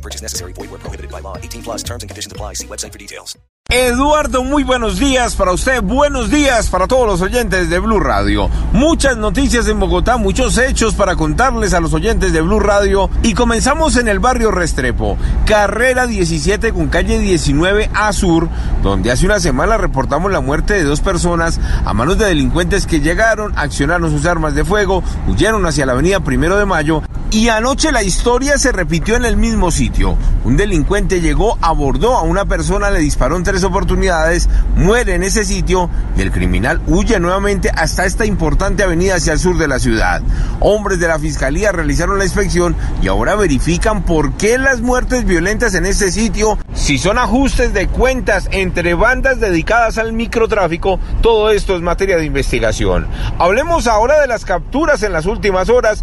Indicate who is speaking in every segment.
Speaker 1: No purchase necessary. Void where prohibited by law. 18 plus terms and conditions apply. See website for details.
Speaker 2: Eduardo, muy buenos días para usted, buenos días para todos los oyentes de Blue Radio. Muchas noticias en Bogotá, muchos hechos para contarles a los oyentes de Blue Radio y comenzamos en el barrio Restrepo, carrera 17 con calle 19 A Sur, donde hace una semana reportamos la muerte de dos personas a manos de delincuentes que llegaron, accionaron sus armas de fuego, huyeron hacia la avenida Primero de Mayo y anoche la historia se repitió en el mismo sitio. Un delincuente llegó, abordó a una persona, le disparó en tres oportunidades, muere en ese sitio y el criminal huye nuevamente hasta esta importante avenida hacia el sur de la ciudad. Hombres de la fiscalía realizaron la inspección y ahora verifican por qué las muertes violentas en ese sitio, si son ajustes de cuentas entre bandas dedicadas al microtráfico, todo esto es materia de investigación. Hablemos ahora de las capturas en las últimas horas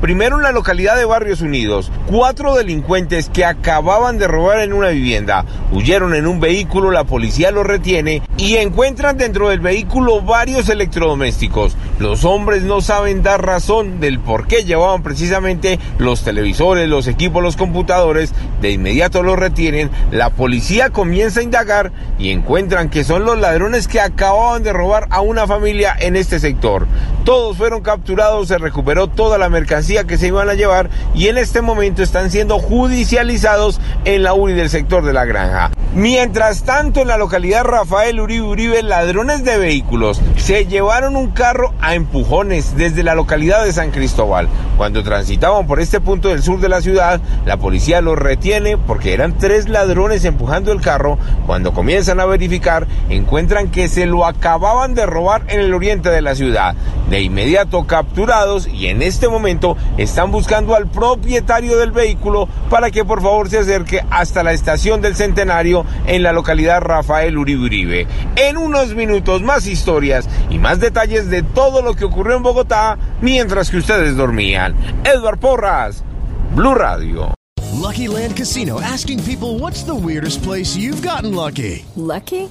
Speaker 2: Primero en la localidad de Barrios Unidos, cuatro delincuentes que acababan de robar en una vivienda huyeron en un vehículo, la policía los retiene y encuentran dentro del vehículo varios electrodomésticos. Los hombres no saben dar razón del por qué llevaban precisamente los televisores, los equipos, los computadores, de inmediato los retienen, la policía comienza a indagar y encuentran que son los ladrones que acababan de robar a una familia en este sector. Todos fueron capturados, se recuperó toda la mercancía que se iban a llevar y en este momento están siendo judicializados en la URI del sector de la granja. Mientras tanto, en la localidad Rafael Uribe Uribe, ladrones de vehículos se llevaron un carro a empujones desde la localidad de San Cristóbal. Cuando transitaban por este punto del sur de la ciudad, la policía los retiene porque eran tres ladrones empujando el carro. Cuando comienzan a verificar, encuentran que se lo acababan de robar en el oriente de la ciudad. De inmediato capturados y en este momento están buscando al propietario del vehículo para que por favor se acerque hasta la estación del Centenario en la localidad Rafael Uribe Uribe. En unos minutos más historias y más detalles de todo lo que ocurrió en Bogotá mientras que ustedes dormían. Edward Porras, Blue Radio.
Speaker 3: Lucky Land Casino asking people what's the weirdest place you've gotten lucky?
Speaker 4: Lucky?